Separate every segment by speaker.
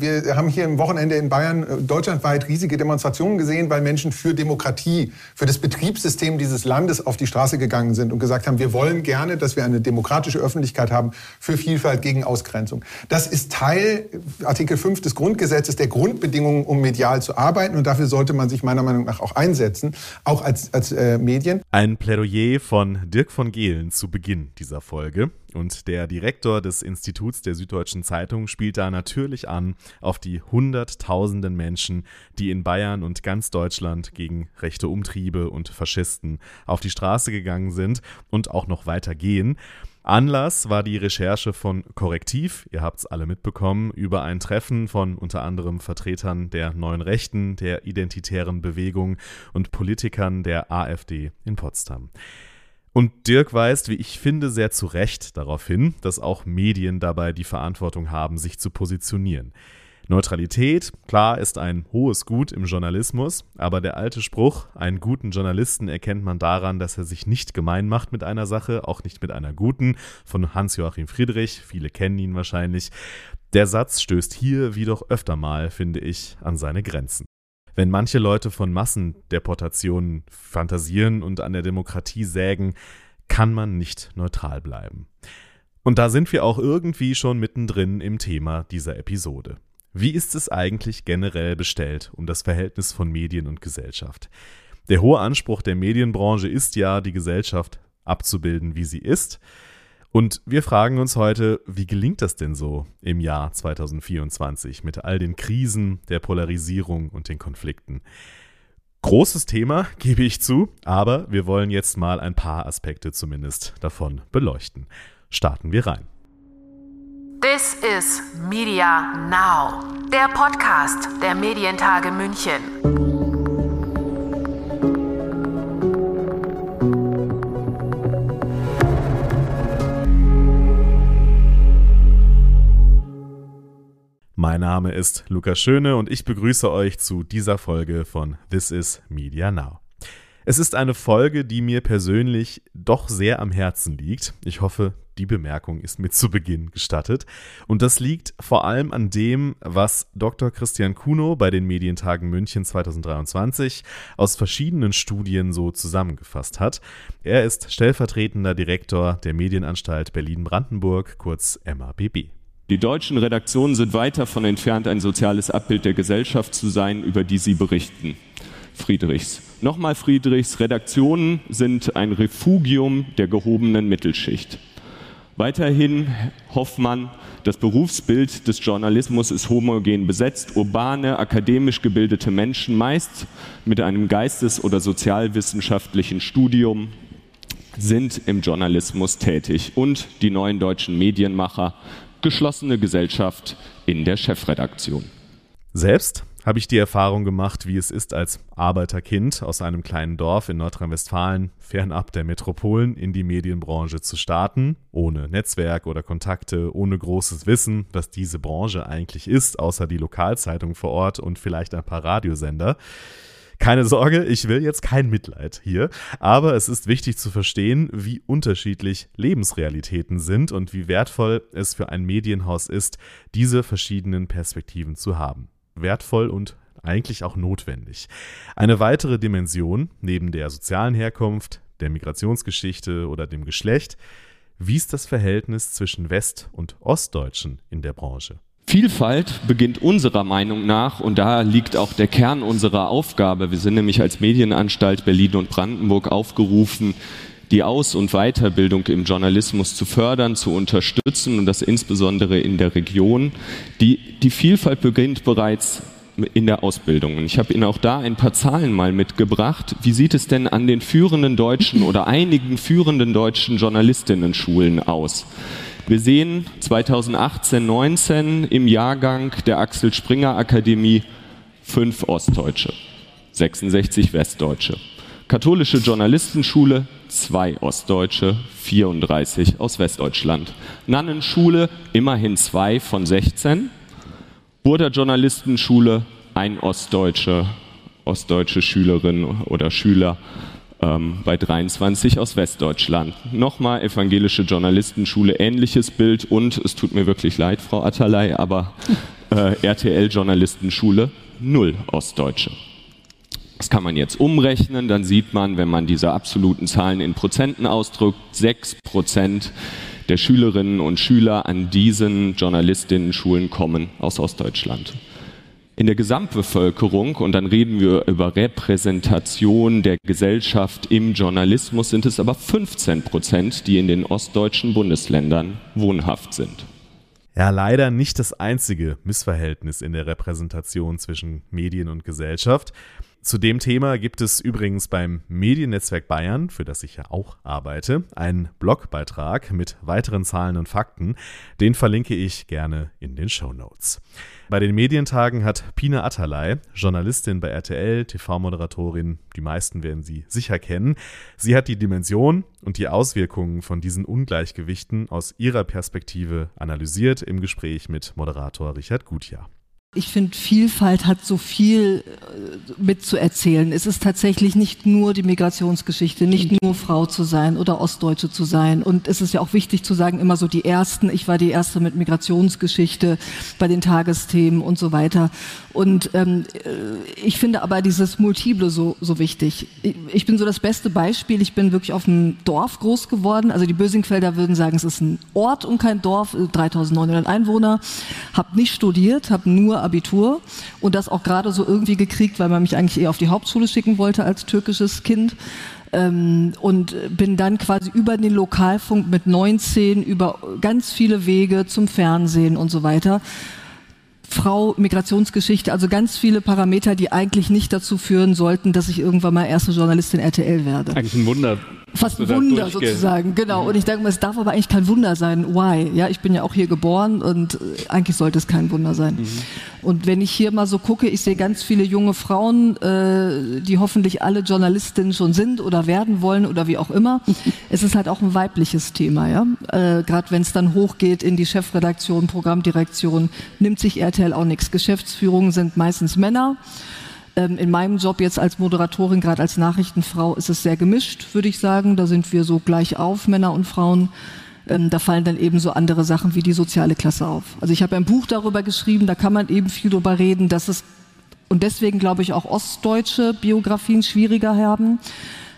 Speaker 1: Wir haben hier im Wochenende in Bayern äh, deutschlandweit riesige Demonstrationen gesehen, weil Menschen für Demokratie, für das Betriebssystem dieses Landes auf die Straße gegangen sind und gesagt haben, wir wollen gerne, dass wir eine demokratische Öffentlichkeit haben für Vielfalt gegen Ausgrenzung. Das ist Teil Artikel 5 des Grundgesetzes der Grundbedingungen, um medial zu arbeiten und dafür sollte man sich meiner Meinung nach auch einsetzen, auch als, als äh, Medien.
Speaker 2: Ein Plädoyer von Dirk von Gehlen zu Beginn dieser Folge. Und der Direktor des Instituts der Süddeutschen Zeitung spielt da natürlich an auf die Hunderttausenden Menschen, die in Bayern und ganz Deutschland gegen rechte Umtriebe und Faschisten auf die Straße gegangen sind und auch noch weiter gehen. Anlass war die Recherche von Korrektiv, ihr habt es alle mitbekommen, über ein Treffen von unter anderem Vertretern der neuen Rechten, der identitären Bewegung und Politikern der AfD in Potsdam. Und Dirk weist, wie ich finde, sehr zu Recht darauf hin, dass auch Medien dabei die Verantwortung haben, sich zu positionieren. Neutralität, klar, ist ein hohes Gut im Journalismus, aber der alte Spruch, einen guten Journalisten erkennt man daran, dass er sich nicht gemein macht mit einer Sache, auch nicht mit einer guten, von Hans-Joachim Friedrich, viele kennen ihn wahrscheinlich. Der Satz stößt hier wie doch öfter mal, finde ich, an seine Grenzen. Wenn manche Leute von Massendeportationen fantasieren und an der Demokratie sägen, kann man nicht neutral bleiben. Und da sind wir auch irgendwie schon mittendrin im Thema dieser Episode. Wie ist es eigentlich generell bestellt um das Verhältnis von Medien und Gesellschaft? Der hohe Anspruch der Medienbranche ist ja, die Gesellschaft abzubilden, wie sie ist. Und wir fragen uns heute, wie gelingt das denn so im Jahr 2024 mit all den Krisen, der Polarisierung und den Konflikten? Großes Thema, gebe ich zu, aber wir wollen jetzt mal ein paar Aspekte zumindest davon beleuchten. Starten wir rein.
Speaker 3: This is Media Now, der Podcast der Medientage München.
Speaker 2: Mein Name ist Lukas Schöne und ich begrüße euch zu dieser Folge von This is Media Now. Es ist eine Folge, die mir persönlich doch sehr am Herzen liegt. Ich hoffe, die Bemerkung ist mir zu Beginn gestattet. Und das liegt vor allem an dem, was Dr. Christian Kuno bei den Medientagen München 2023 aus verschiedenen Studien so zusammengefasst hat. Er ist stellvertretender Direktor der Medienanstalt Berlin-Brandenburg, kurz MABB.
Speaker 4: Die deutschen Redaktionen sind weit davon entfernt, ein soziales Abbild der Gesellschaft zu sein, über die sie berichten. Friedrichs. Nochmal Friedrichs, Redaktionen sind ein Refugium der gehobenen Mittelschicht. Weiterhin Hoffmann, das Berufsbild des Journalismus ist homogen besetzt. Urbane, akademisch gebildete Menschen, meist mit einem geistes- oder sozialwissenschaftlichen Studium, sind im Journalismus tätig. Und die neuen deutschen Medienmacher geschlossene Gesellschaft in der Chefredaktion.
Speaker 2: Selbst habe ich die Erfahrung gemacht, wie es ist, als Arbeiterkind aus einem kleinen Dorf in Nordrhein-Westfalen fernab der Metropolen in die Medienbranche zu starten, ohne Netzwerk oder Kontakte, ohne großes Wissen, was diese Branche eigentlich ist, außer die Lokalzeitung vor Ort und vielleicht ein paar Radiosender. Keine Sorge, ich will jetzt kein Mitleid hier, aber es ist wichtig zu verstehen, wie unterschiedlich Lebensrealitäten sind und wie wertvoll es für ein Medienhaus ist, diese verschiedenen Perspektiven zu haben. Wertvoll und eigentlich auch notwendig. Eine weitere Dimension, neben der sozialen Herkunft, der Migrationsgeschichte oder dem Geschlecht, wie ist das Verhältnis zwischen West- und Ostdeutschen in der Branche?
Speaker 4: Vielfalt beginnt unserer Meinung nach, und da liegt auch der Kern unserer Aufgabe, wir sind nämlich als Medienanstalt Berlin und Brandenburg aufgerufen, die Aus- und Weiterbildung im Journalismus zu fördern, zu unterstützen und das insbesondere in der Region. Die, die Vielfalt beginnt bereits in der Ausbildung. Und ich habe Ihnen auch da ein paar Zahlen mal mitgebracht. Wie sieht es denn an den führenden deutschen oder einigen führenden deutschen Journalistinnen-Schulen aus? Wir sehen 2018, 19 im Jahrgang der Axel Springer Akademie fünf Ostdeutsche, 66 Westdeutsche. Katholische Journalistenschule, zwei Ostdeutsche, 34 aus Westdeutschland. Nannenschule, immerhin zwei von 16. Burda Journalistenschule, ein Ostdeutsche, ostdeutsche Schülerin oder Schüler, ähm, bei 23 aus Westdeutschland. Nochmal evangelische Journalistenschule, ähnliches Bild und es tut mir wirklich leid, Frau Atterlei, aber äh, RTL-Journalistenschule null Ostdeutsche. Das kann man jetzt umrechnen, dann sieht man, wenn man diese absoluten Zahlen in Prozenten ausdrückt, 6 Prozent der Schülerinnen und Schüler an diesen Journalistinnen-Schulen kommen aus Ostdeutschland. In der Gesamtbevölkerung, und dann reden wir über Repräsentation der Gesellschaft im Journalismus, sind es aber 15 Prozent, die in den ostdeutschen Bundesländern wohnhaft sind.
Speaker 2: Ja, leider nicht das einzige Missverhältnis in der Repräsentation zwischen Medien und Gesellschaft. Zu dem Thema gibt es übrigens beim Mediennetzwerk Bayern, für das ich ja auch arbeite, einen Blogbeitrag mit weiteren Zahlen und Fakten. Den verlinke ich gerne in den Show Notes. Bei den Medientagen hat Pina Atalay, Journalistin bei RTL, TV-Moderatorin, die meisten werden sie sicher kennen, sie hat die Dimension und die Auswirkungen von diesen Ungleichgewichten aus ihrer Perspektive analysiert im Gespräch mit Moderator Richard Gutjahr.
Speaker 5: Ich finde, Vielfalt hat so viel äh, mitzuerzählen. Es ist tatsächlich nicht nur die Migrationsgeschichte, nicht nur Frau zu sein oder Ostdeutsche zu sein. Und es ist ja auch wichtig zu sagen, immer so die Ersten. Ich war die Erste mit Migrationsgeschichte bei den Tagesthemen und so weiter. Und ähm, äh, ich finde aber dieses Multiple so, so wichtig. Ich bin so das beste Beispiel. Ich bin wirklich auf einem Dorf groß geworden. Also die Bösingfelder würden sagen, es ist ein Ort und kein Dorf, 3900 Einwohner. Hab nicht studiert, habe nur Abitur und das auch gerade so irgendwie gekriegt, weil man mich eigentlich eher auf die Hauptschule schicken wollte als türkisches Kind ähm, und bin dann quasi über den Lokalfunk mit 19 über ganz viele Wege zum Fernsehen und so weiter. Frau, Migrationsgeschichte, also ganz viele Parameter, die eigentlich nicht dazu führen sollten, dass ich irgendwann mal erste Journalistin RTL werde.
Speaker 4: Eigentlich ein Wunder,
Speaker 5: fast ein Wunder sozusagen, genau. Und ich denke mal, es darf aber eigentlich kein Wunder sein. Why? Ja, ich bin ja auch hier geboren und äh, eigentlich sollte es kein Wunder sein. Mhm. Und wenn ich hier mal so gucke, ich sehe ganz viele junge Frauen, äh, die hoffentlich alle Journalistinnen schon sind oder werden wollen oder wie auch immer. es ist halt auch ein weibliches Thema, ja. Äh, Gerade wenn es dann hochgeht in die Chefredaktion, Programmdirektion, nimmt sich RTL auch nichts. Geschäftsführungen sind meistens Männer. Ähm, in meinem Job jetzt als Moderatorin, gerade als Nachrichtenfrau, ist es sehr gemischt, würde ich sagen. Da sind wir so gleich auf, Männer und Frauen. Ähm, da fallen dann eben so andere Sachen wie die soziale Klasse auf. Also ich habe ein Buch darüber geschrieben, da kann man eben viel darüber reden, dass es und deswegen glaube ich auch ostdeutsche Biografien schwieriger haben,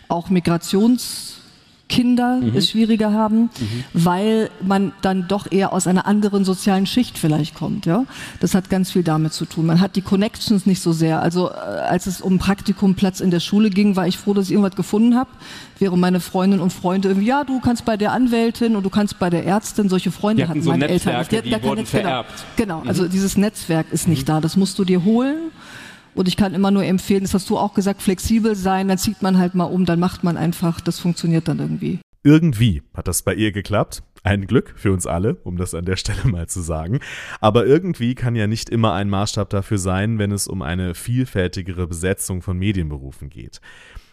Speaker 5: auch Migrations Kinder mhm. es schwieriger haben, mhm. weil man dann doch eher aus einer anderen sozialen Schicht vielleicht kommt. Ja, das hat ganz viel damit zu tun. Man hat die Connections nicht so sehr. Also äh, als es um Praktikumplatz in der Schule ging, war ich froh, dass ich irgendwas gefunden habe. Während meine Freundinnen und Freunde irgendwie, ja, du kannst bei der Anwältin und du kannst bei der Ärztin. Solche Freunde
Speaker 4: die
Speaker 5: hatten
Speaker 4: so
Speaker 5: meine
Speaker 4: Netzwerke,
Speaker 5: Eltern.
Speaker 4: Die, die wurden
Speaker 5: Netz,
Speaker 4: vererbt.
Speaker 5: Genau, genau. also mhm. dieses Netzwerk ist nicht mhm. da. Das musst du dir holen. Und ich kann immer nur empfehlen, das hast du auch gesagt, flexibel sein, dann zieht man halt mal um, dann macht man einfach, das funktioniert dann irgendwie.
Speaker 2: Irgendwie hat das bei ihr geklappt. Ein Glück für uns alle, um das an der Stelle mal zu sagen. Aber irgendwie kann ja nicht immer ein Maßstab dafür sein, wenn es um eine vielfältigere Besetzung von Medienberufen geht.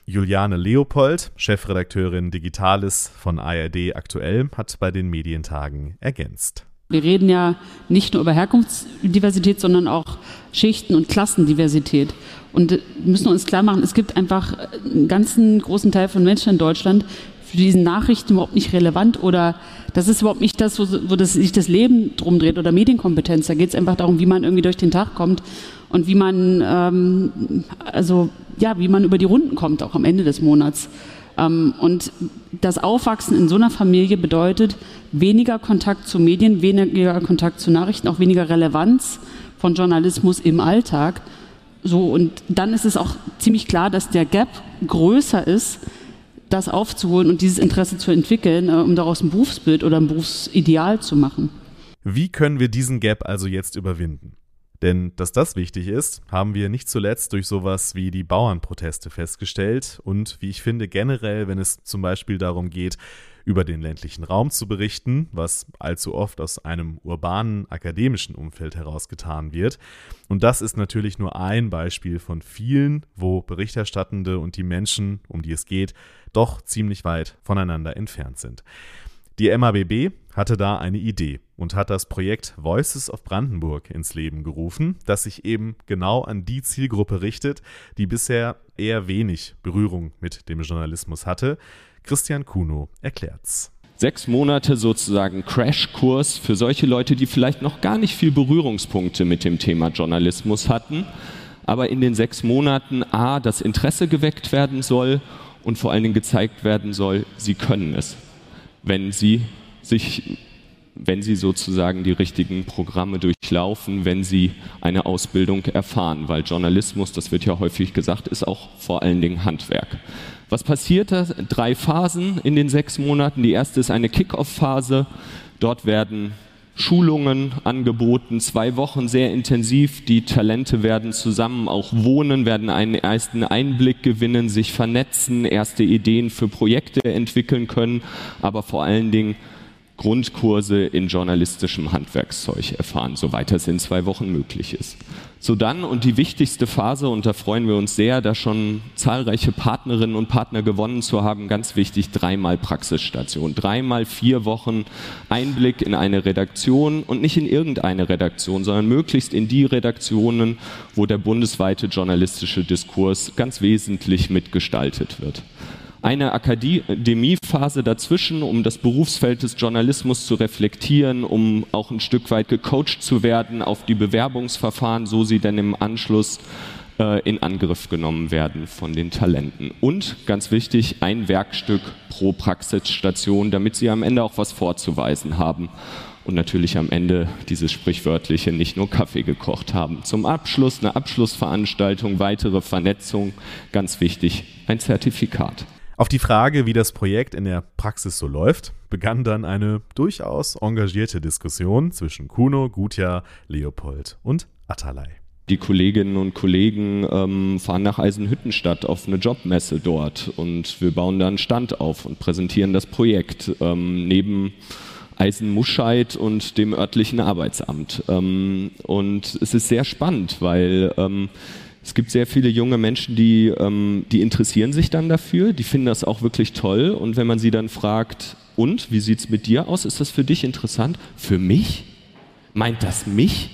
Speaker 2: Juliane Leopold, Chefredakteurin Digitales von ARD aktuell, hat bei den Medientagen ergänzt.
Speaker 6: Wir reden ja nicht nur über Herkunftsdiversität, sondern auch Schichten- und Klassendiversität. Und wir müssen uns klar machen, es gibt einfach einen ganzen großen Teil von Menschen in Deutschland, für diesen Nachrichten überhaupt nicht relevant oder das ist überhaupt nicht das, wo, wo das, sich das Leben drum dreht oder Medienkompetenz. Da geht es einfach darum, wie man irgendwie durch den Tag kommt und wie man, ähm, also ja, wie man über die Runden kommt, auch am Ende des Monats. Ähm, und das Aufwachsen in so einer Familie bedeutet weniger Kontakt zu Medien, weniger Kontakt zu Nachrichten, auch weniger Relevanz von Journalismus im Alltag. So, und dann ist es auch ziemlich klar, dass der Gap größer ist, das aufzuholen und dieses Interesse zu entwickeln, äh, um daraus ein Berufsbild oder ein Berufsideal zu machen.
Speaker 2: Wie können wir diesen Gap also jetzt überwinden? Denn dass das wichtig ist, haben wir nicht zuletzt durch sowas wie die Bauernproteste festgestellt und wie ich finde generell, wenn es zum Beispiel darum geht, über den ländlichen Raum zu berichten, was allzu oft aus einem urbanen akademischen Umfeld herausgetan wird. Und das ist natürlich nur ein Beispiel von vielen, wo Berichterstattende und die Menschen, um die es geht, doch ziemlich weit voneinander entfernt sind. Die MABB hatte da eine Idee und hat das Projekt Voices of Brandenburg ins Leben gerufen, das sich eben genau an die Zielgruppe richtet, die bisher eher wenig Berührung mit dem Journalismus hatte. Christian Kuno erklärt's.
Speaker 4: Sechs Monate sozusagen Crashkurs für solche Leute, die vielleicht noch gar nicht viel Berührungspunkte mit dem Thema Journalismus hatten, aber in den sechs Monaten A, das Interesse geweckt werden soll und vor allen Dingen gezeigt werden soll, sie können es, wenn sie sich wenn sie sozusagen die richtigen Programme durchlaufen, wenn sie eine Ausbildung erfahren, weil Journalismus, das wird ja häufig gesagt, ist auch vor allen Dingen Handwerk. Was passiert da? Drei Phasen in den sechs Monaten. Die erste ist eine Kick-off-Phase. Dort werden Schulungen angeboten, zwei Wochen sehr intensiv. Die Talente werden zusammen auch wohnen, werden einen ersten Einblick gewinnen, sich vernetzen, erste Ideen für Projekte entwickeln können, aber vor allen Dingen Grundkurse in journalistischem Handwerkszeug erfahren, soweit das in zwei Wochen möglich ist. So dann und die wichtigste Phase, und da freuen wir uns sehr, da schon zahlreiche Partnerinnen und Partner gewonnen zu haben, ganz wichtig, dreimal Praxisstation, dreimal vier Wochen Einblick in eine Redaktion und nicht in irgendeine Redaktion, sondern möglichst in die Redaktionen, wo der bundesweite journalistische Diskurs ganz wesentlich mitgestaltet wird eine Akademiephase dazwischen, um das Berufsfeld des Journalismus zu reflektieren, um auch ein Stück weit gecoacht zu werden auf die Bewerbungsverfahren, so sie dann im Anschluss äh, in Angriff genommen werden von den Talenten. Und ganz wichtig, ein Werkstück pro Praxisstation, damit sie am Ende auch was vorzuweisen haben und natürlich am Ende dieses sprichwörtliche nicht nur Kaffee gekocht haben. Zum Abschluss eine Abschlussveranstaltung, weitere Vernetzung, ganz wichtig, ein Zertifikat.
Speaker 2: Auf die Frage, wie das Projekt in der Praxis so läuft, begann dann eine durchaus engagierte Diskussion zwischen Kuno, Gutjahr, Leopold und Atalay.
Speaker 4: Die Kolleginnen und Kollegen ähm, fahren nach Eisenhüttenstadt auf eine Jobmesse dort und wir bauen da einen Stand auf und präsentieren das Projekt ähm, neben Eisenmuscheid und dem örtlichen Arbeitsamt. Ähm, und es ist sehr spannend, weil ähm, es gibt sehr viele junge Menschen, die, ähm, die interessieren sich dann dafür, die finden das auch wirklich toll. Und wenn man sie dann fragt, und wie sieht es mit dir aus? Ist das für dich interessant? Für mich? Meint das mich?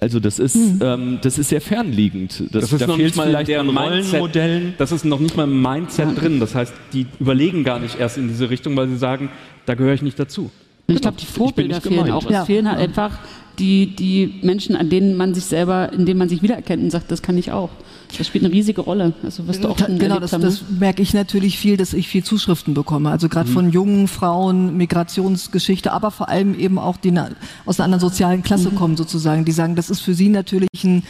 Speaker 4: Also das ist, hm. ähm, das ist sehr fernliegend.
Speaker 7: Das, das ist da noch nicht mal deren Rollenmodellen. Das ist noch nicht mal im Mindset drin. Das heißt, die überlegen gar nicht erst in diese Richtung, weil sie sagen, da gehöre ich nicht dazu.
Speaker 6: Ich glaube, die Vorbilder fehlen auch. Es fehlen halt einfach die, die Menschen, an denen man sich selber, in denen man sich wiedererkennt und sagt, das kann ich auch. Das spielt eine riesige Rolle. Also wirst du auch
Speaker 5: genau, das, das, merke ich natürlich viel, dass ich viel Zuschriften bekomme. Also gerade mhm. von jungen Frauen, Migrationsgeschichte, aber vor allem eben auch die aus einer anderen sozialen Klasse mhm. kommen sozusagen. Die sagen, das ist für sie natürlich ein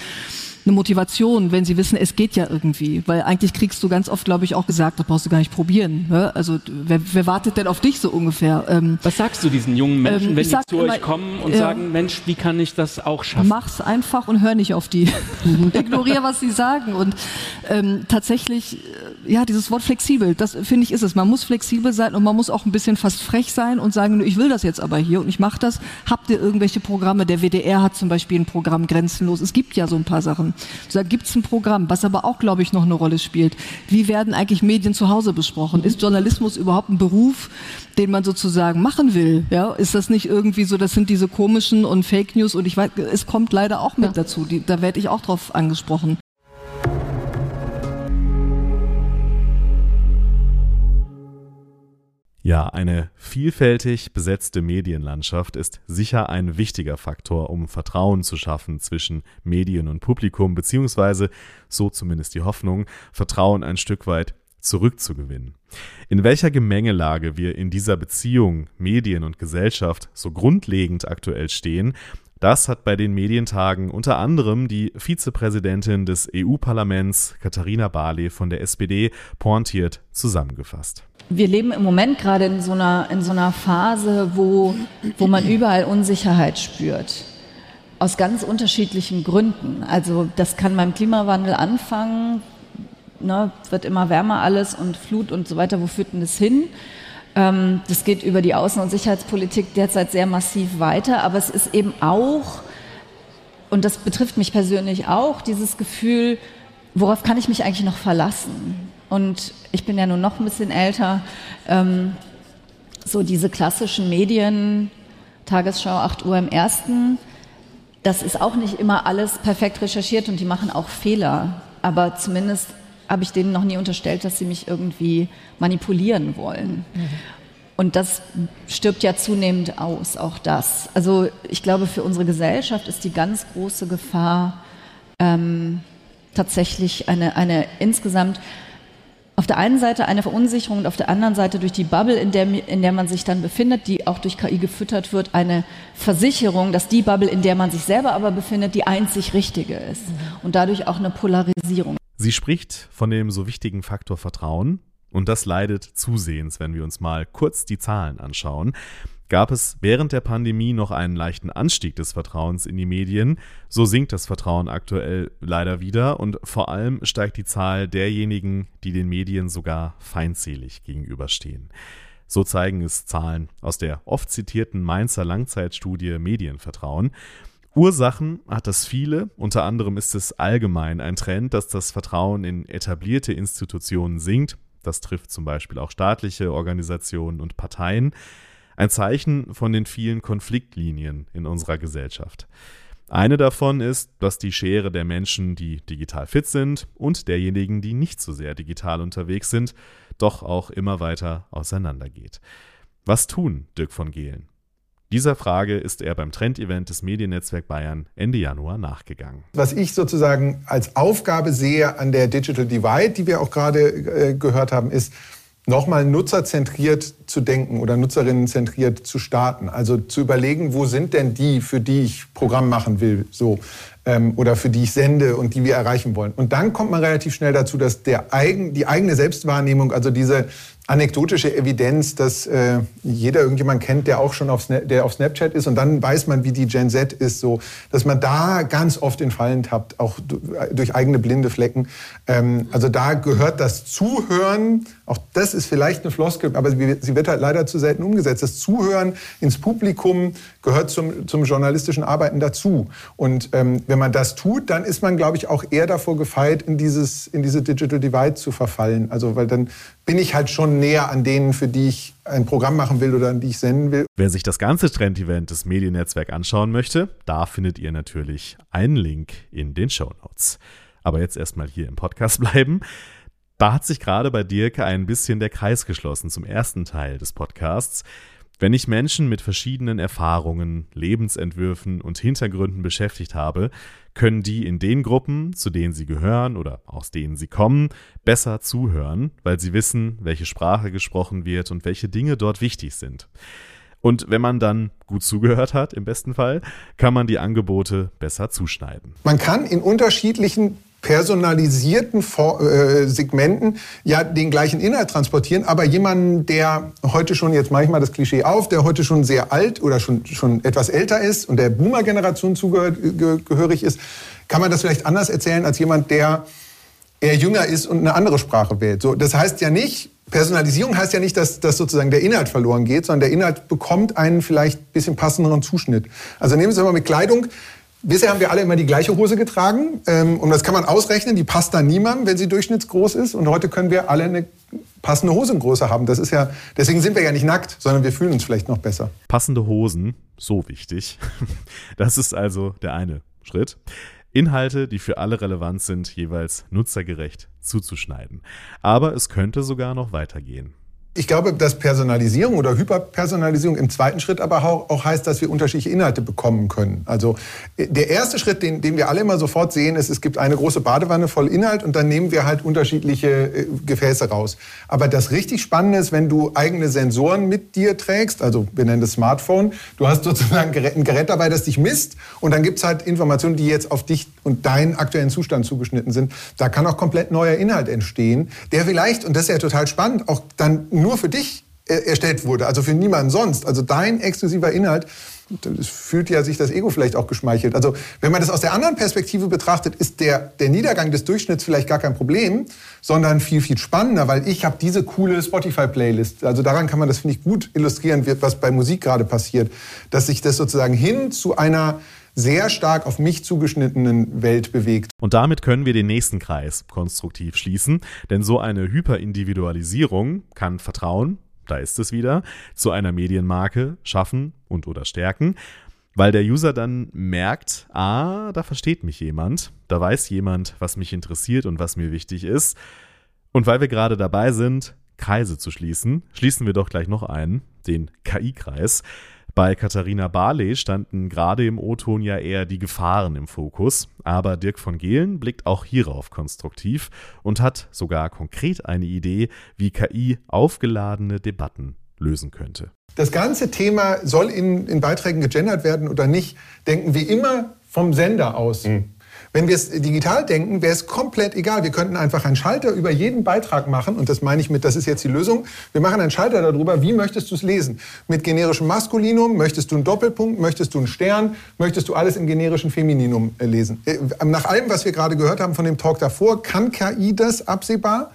Speaker 5: eine Motivation, wenn sie wissen, es geht ja irgendwie. Weil eigentlich kriegst du ganz oft, glaube ich, auch gesagt, das brauchst du gar nicht probieren. Ne? Also wer, wer, wartet denn auf dich so ungefähr?
Speaker 7: Ähm, Was sagst du diesen jungen Menschen, ähm, wenn die zu immer, euch kommen und äh, sagen, Mensch, wie kann ich das auch schaffen?
Speaker 5: Mach's einfach und hör nicht auf die. Ignoriere, was sie sagen. Und ähm, tatsächlich, äh, ja, dieses Wort flexibel, das finde ich ist es. Man muss flexibel sein und man muss auch ein bisschen fast frech sein und sagen, ich will das jetzt aber hier und ich mache das. Habt ihr irgendwelche Programme? Der WDR hat zum Beispiel ein Programm Grenzenlos. Es gibt ja so ein paar Sachen. Da gibt es ein Programm, was aber auch, glaube ich, noch eine Rolle spielt. Wie werden eigentlich Medien zu Hause besprochen? Ist Journalismus überhaupt ein Beruf, den man sozusagen machen will? Ja, ist das nicht irgendwie so, das sind diese komischen und Fake News und ich weiß, es kommt leider auch mit ja. dazu. Die, da werde ich auch drauf angesprochen.
Speaker 2: Ja, eine vielfältig besetzte Medienlandschaft ist sicher ein wichtiger Faktor, um Vertrauen zu schaffen zwischen Medien und Publikum, beziehungsweise, so zumindest die Hoffnung, Vertrauen ein Stück weit zurückzugewinnen. In welcher Gemengelage wir in dieser Beziehung Medien und Gesellschaft so grundlegend aktuell stehen, das hat bei den Medientagen unter anderem die Vizepräsidentin des EU-Parlaments Katharina Barley von der SPD pointiert zusammengefasst
Speaker 8: wir leben im Moment gerade in so einer, in so einer Phase, wo, wo man überall Unsicherheit spürt. Aus ganz unterschiedlichen Gründen. Also das kann beim Klimawandel anfangen, ne, wird immer wärmer alles und Flut und so weiter. Wo führt denn das hin? Ähm, das geht über die Außen- und Sicherheitspolitik derzeit sehr massiv weiter, aber es ist eben auch, und das betrifft mich persönlich auch, dieses Gefühl, worauf kann ich mich eigentlich noch verlassen? Und ich bin ja nun noch ein bisschen älter. Ähm, so diese klassischen Medien, Tagesschau 8 Uhr im ersten, das ist auch nicht immer alles perfekt recherchiert und die machen auch Fehler. Aber zumindest habe ich denen noch nie unterstellt, dass sie mich irgendwie manipulieren wollen. Mhm. Und das stirbt ja zunehmend aus, auch das. Also ich glaube, für unsere Gesellschaft ist die ganz große Gefahr ähm, tatsächlich eine, eine insgesamt auf der einen Seite eine Verunsicherung und auf der anderen Seite durch die Bubble, in der, in der man sich dann befindet, die auch durch KI gefüttert wird, eine Versicherung, dass die Bubble, in der man sich selber aber befindet, die einzig richtige ist. Und dadurch auch eine Polarisierung.
Speaker 2: Sie spricht von dem so wichtigen Faktor Vertrauen. Und das leidet zusehends, wenn wir uns mal kurz die Zahlen anschauen gab es während der Pandemie noch einen leichten Anstieg des Vertrauens in die Medien. So sinkt das Vertrauen aktuell leider wieder und vor allem steigt die Zahl derjenigen, die den Medien sogar feindselig gegenüberstehen. So zeigen es Zahlen aus der oft zitierten Mainzer Langzeitstudie Medienvertrauen. Ursachen hat das viele, unter anderem ist es allgemein ein Trend, dass das Vertrauen in etablierte Institutionen sinkt. Das trifft zum Beispiel auch staatliche Organisationen und Parteien. Ein Zeichen von den vielen Konfliktlinien in unserer Gesellschaft. Eine davon ist, dass die Schere der Menschen, die digital fit sind, und derjenigen, die nicht so sehr digital unterwegs sind, doch auch immer weiter auseinandergeht. Was tun, Dirk von Gehlen? Dieser Frage ist er beim Trendevent des Mediennetzwerk Bayern Ende Januar nachgegangen.
Speaker 1: Was ich sozusagen als Aufgabe sehe an der Digital Divide, die wir auch gerade äh, gehört haben, ist, nochmal nutzerzentriert zu denken oder nutzerinnenzentriert zu starten. Also zu überlegen, wo sind denn die, für die ich Programm machen will, so ähm, oder für die ich sende und die wir erreichen wollen. Und dann kommt man relativ schnell dazu, dass der eigen, die eigene Selbstwahrnehmung, also diese anekdotische Evidenz, dass äh, jeder irgendjemand kennt, der auch schon auf, Snap, der auf Snapchat ist und dann weiß man, wie die Gen Z ist, so, dass man da ganz oft in Fallen tappt, auch durch eigene blinde Flecken. Ähm, also da gehört das Zuhören, auch das ist vielleicht eine Floskel, aber sie wird halt leider zu selten umgesetzt. Das Zuhören ins Publikum gehört zum, zum journalistischen Arbeiten dazu. Und ähm, wenn man das tut, dann ist man, glaube ich, auch eher davor gefeit, in, dieses, in diese Digital Divide zu verfallen. Also weil dann bin ich halt schon näher an denen, für die ich ein Programm machen will oder an die ich senden will.
Speaker 2: Wer sich das ganze Trend-Event des Mediennetzwerk anschauen möchte, da findet ihr natürlich einen Link in den Show Notes. Aber jetzt erstmal hier im Podcast bleiben. Da hat sich gerade bei Dirk ein bisschen der Kreis geschlossen zum ersten Teil des Podcasts. Wenn ich Menschen mit verschiedenen Erfahrungen, Lebensentwürfen und Hintergründen beschäftigt habe, können die in den Gruppen, zu denen sie gehören oder aus denen sie kommen, besser zuhören, weil sie wissen, welche Sprache gesprochen wird und welche Dinge dort wichtig sind. Und wenn man dann gut zugehört hat, im besten Fall, kann man die Angebote besser zuschneiden.
Speaker 1: Man kann in unterschiedlichen personalisierten äh, Segmenten ja den gleichen Inhalt transportieren, aber jemanden, der heute schon, jetzt mache ich mal das Klischee auf, der heute schon sehr alt oder schon, schon etwas älter ist und der Boomer-Generation zugehörig ist, kann man das vielleicht anders erzählen als jemand, der eher jünger ist und eine andere Sprache wählt. So, das heißt ja nicht, Personalisierung heißt ja nicht, dass, dass sozusagen der Inhalt verloren geht, sondern der Inhalt bekommt einen vielleicht ein bisschen passenderen Zuschnitt. Also nehmen Sie mal mit Kleidung. Bisher haben wir alle immer die gleiche Hose getragen ähm, und das kann man ausrechnen, die passt dann niemandem, wenn sie durchschnittsgroß ist und heute können wir alle eine passende Hosengröße haben. Das ist ja, deswegen sind wir ja nicht nackt, sondern wir fühlen uns vielleicht noch besser.
Speaker 2: Passende Hosen, so wichtig. Das ist also der eine Schritt. Inhalte, die für alle relevant sind, jeweils nutzergerecht zuzuschneiden. Aber es könnte sogar noch weitergehen.
Speaker 1: Ich glaube, dass Personalisierung oder Hyperpersonalisierung im zweiten Schritt aber auch heißt, dass wir unterschiedliche Inhalte bekommen können. Also äh, der erste Schritt, den, den wir alle immer sofort sehen, ist, es gibt eine große Badewanne voll Inhalt und dann nehmen wir halt unterschiedliche äh, Gefäße raus. Aber das richtig Spannende ist, wenn du eigene Sensoren mit dir trägst, also wir nennen das Smartphone, du hast sozusagen ein Gerät dabei, das dich misst und dann gibt es halt Informationen, die jetzt auf dich und deinen aktuellen Zustand zugeschnitten sind. Da kann auch komplett neuer Inhalt entstehen, der vielleicht, und das ist ja total spannend, auch dann nur nur für dich erstellt wurde, also für niemanden sonst. Also dein exklusiver Inhalt, das fühlt ja sich das Ego vielleicht auch geschmeichelt. Also wenn man das aus der anderen Perspektive betrachtet, ist der, der Niedergang des Durchschnitts vielleicht gar kein Problem, sondern viel, viel spannender, weil ich habe diese coole Spotify-Playlist. Also daran kann man das, finde ich, gut illustrieren, was bei Musik gerade passiert, dass sich das sozusagen hin zu einer sehr stark auf mich zugeschnittenen Welt bewegt.
Speaker 2: Und damit können wir den nächsten Kreis konstruktiv schließen, denn so eine Hyperindividualisierung kann Vertrauen, da ist es wieder, zu einer Medienmarke schaffen und oder stärken, weil der User dann merkt, ah, da versteht mich jemand, da weiß jemand, was mich interessiert und was mir wichtig ist. Und weil wir gerade dabei sind, Kreise zu schließen, schließen wir doch gleich noch einen, den KI-Kreis. Bei Katharina Barley standen gerade im O-Ton ja eher die Gefahren im Fokus, aber Dirk von Gehlen blickt auch hierauf konstruktiv und hat sogar konkret eine Idee, wie KI aufgeladene Debatten lösen könnte.
Speaker 1: Das ganze Thema soll in, in Beiträgen gegendert werden oder nicht, denken wir immer vom Sender aus. Mhm. Wenn wir es digital denken, wäre es komplett egal. Wir könnten einfach einen Schalter über jeden Beitrag machen. Und das meine ich mit, das ist jetzt die Lösung. Wir machen einen Schalter darüber, wie möchtest du es lesen? Mit generischem Maskulinum, möchtest du einen Doppelpunkt, möchtest du einen Stern, möchtest du alles im generischen Femininum äh, lesen? Äh, nach allem, was wir gerade gehört haben von dem Talk davor, kann KI das absehbar?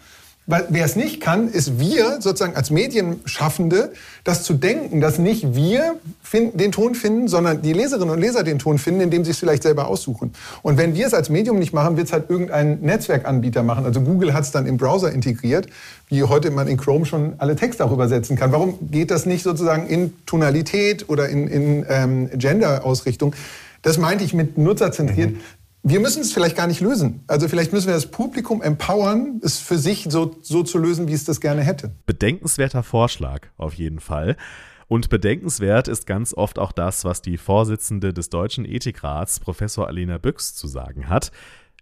Speaker 1: Weil wer es nicht kann, ist wir sozusagen als Medienschaffende, das zu denken, dass nicht wir den Ton finden, sondern die Leserinnen und Leser den Ton finden, indem sie es vielleicht selber aussuchen. Und wenn wir es als Medium nicht machen, wird es halt irgendein Netzwerkanbieter machen. Also Google hat es dann im Browser integriert, wie heute man in Chrome schon alle Texte auch übersetzen kann. Warum geht das nicht sozusagen in Tonalität oder in, in ähm, Gender-Ausrichtung? Das meinte ich mit nutzerzentriert. Mhm wir müssen es vielleicht gar nicht lösen. Also vielleicht müssen wir das Publikum empowern, es für sich so, so zu lösen, wie es das gerne hätte.
Speaker 2: Bedenkenswerter Vorschlag, auf jeden Fall. Und bedenkenswert ist ganz oft auch das, was die Vorsitzende des Deutschen Ethikrats, Professor Alena Büchs, zu sagen hat.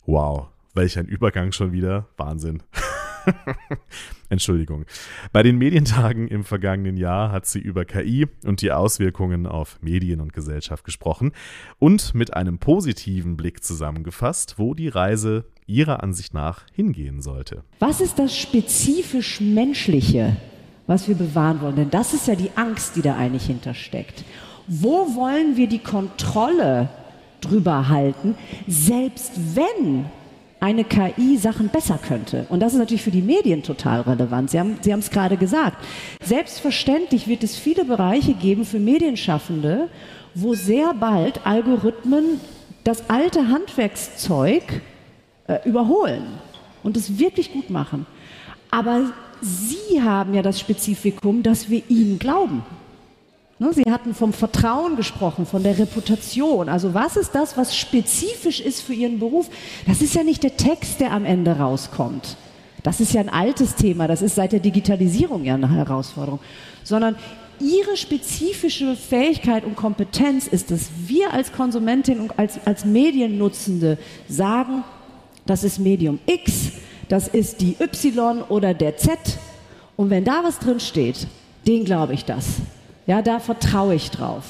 Speaker 2: Wow, welch ein Übergang schon wieder. Wahnsinn. Entschuldigung. Bei den Medientagen im vergangenen Jahr hat sie über KI und die Auswirkungen auf Medien und Gesellschaft gesprochen und mit einem positiven Blick zusammengefasst, wo die Reise ihrer Ansicht nach hingehen sollte.
Speaker 9: Was ist das spezifisch Menschliche, was wir bewahren wollen? Denn das ist ja die Angst, die da eigentlich hintersteckt. Wo wollen wir die Kontrolle drüber halten, selbst wenn eine KI Sachen besser könnte. Und das ist natürlich für die Medien total relevant. Sie haben Sie haben es gerade gesagt. Selbstverständlich wird es viele Bereiche geben für Medienschaffende, wo sehr bald Algorithmen das alte Handwerkszeug äh, überholen und es wirklich gut machen. Aber Sie haben ja das Spezifikum, dass wir ihnen glauben. Ne, Sie hatten vom Vertrauen gesprochen, von der Reputation. Also was ist das, was spezifisch ist für Ihren Beruf? Das ist ja nicht der Text, der am Ende rauskommt. Das ist ja ein altes Thema. Das ist seit der Digitalisierung ja eine Herausforderung. Sondern Ihre spezifische Fähigkeit und Kompetenz ist es, wir als Konsumentin und als, als Mediennutzende sagen, das ist Medium X, das ist die Y oder der Z. Und wenn da was drin steht, den glaube ich das. Ja, da vertraue ich drauf.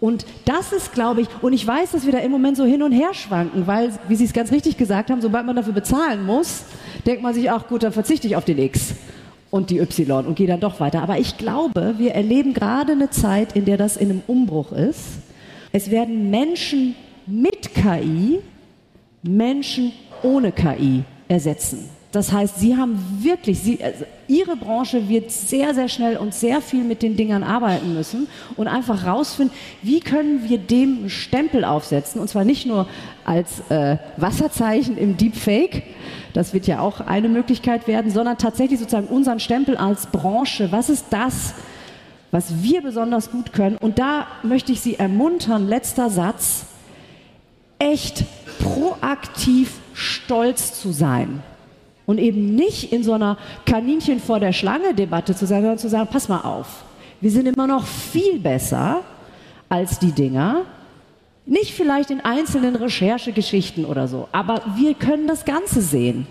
Speaker 9: Und das ist, glaube ich, und ich weiß, dass wir da im Moment so hin und her schwanken, weil, wie Sie es ganz richtig gesagt haben, sobald man dafür bezahlen muss, denkt man sich, ach gut, dann verzichte ich auf den X und die Y und gehe dann doch weiter. Aber ich glaube, wir erleben gerade eine Zeit, in der das in einem Umbruch ist. Es werden Menschen mit KI Menschen ohne KI ersetzen. Das heißt, Sie haben wirklich, Sie, also Ihre Branche wird sehr, sehr schnell und sehr viel mit den Dingern arbeiten müssen und einfach rausfinden, wie können wir dem Stempel aufsetzen und zwar nicht nur als äh, Wasserzeichen im Deepfake, das wird ja auch eine Möglichkeit werden, sondern tatsächlich sozusagen unseren Stempel als Branche. Was ist das, was wir besonders gut können? Und da möchte ich Sie ermuntern, letzter Satz, echt proaktiv stolz zu sein und eben nicht in so einer Kaninchen vor der Schlange Debatte zu sein, sondern zu sagen, pass mal auf, wir sind immer noch viel besser als die Dinger. Nicht vielleicht in einzelnen Recherchegeschichten oder so, aber wir können das Ganze sehen.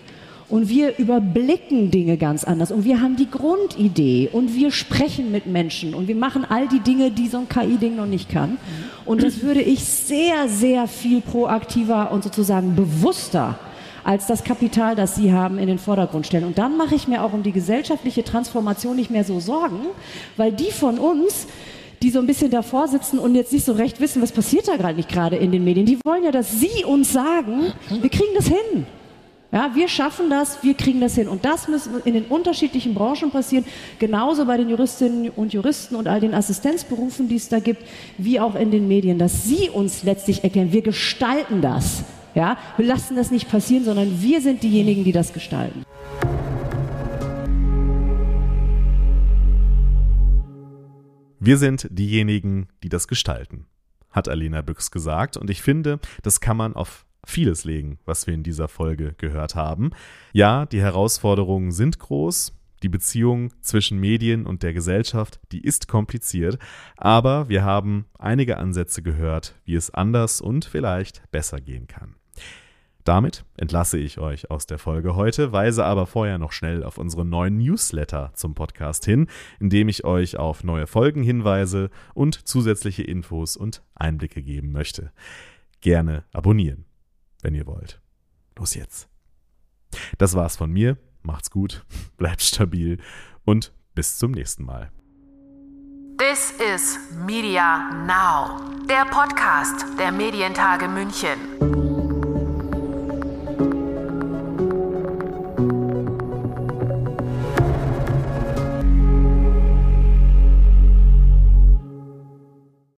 Speaker 9: Und wir überblicken Dinge ganz anders. Und wir haben die Grundidee. Und wir sprechen mit Menschen. Und wir machen all die Dinge, die so ein KI-Ding noch nicht kann. Und das würde ich sehr, sehr viel proaktiver und sozusagen bewusster als das Kapital, das sie haben, in den Vordergrund stellen. Und dann mache ich mir auch um die gesellschaftliche Transformation nicht mehr so Sorgen, weil die von uns, die so ein bisschen davor sitzen und jetzt nicht so recht wissen, was passiert da gerade nicht gerade in den Medien, die wollen ja, dass sie uns sagen, wir kriegen das hin. Ja, wir schaffen das, wir kriegen das hin. Und das muss in den unterschiedlichen Branchen passieren, genauso bei den Juristinnen und Juristen und all den Assistenzberufen, die es da gibt, wie auch in den Medien, dass sie uns letztlich erklären, wir gestalten das. Ja, wir lassen das nicht passieren, sondern wir sind diejenigen, die das gestalten.
Speaker 2: Wir sind diejenigen, die das gestalten, hat Alena Büchs gesagt. Und ich finde, das kann man auf vieles legen, was wir in dieser Folge gehört haben. Ja, die Herausforderungen sind groß. Die Beziehung zwischen Medien und der Gesellschaft, die ist kompliziert, aber wir haben einige Ansätze gehört, wie es anders und vielleicht besser gehen kann. Damit entlasse ich euch aus der Folge heute, weise aber vorher noch schnell auf unseren neuen Newsletter zum Podcast hin, in dem ich euch auf neue Folgen hinweise und zusätzliche Infos und Einblicke geben möchte. Gerne abonnieren, wenn ihr wollt. Los jetzt. Das war's von mir. Macht's gut, bleibt stabil und bis zum nächsten Mal.
Speaker 3: This is Media Now, der Podcast der Medientage München.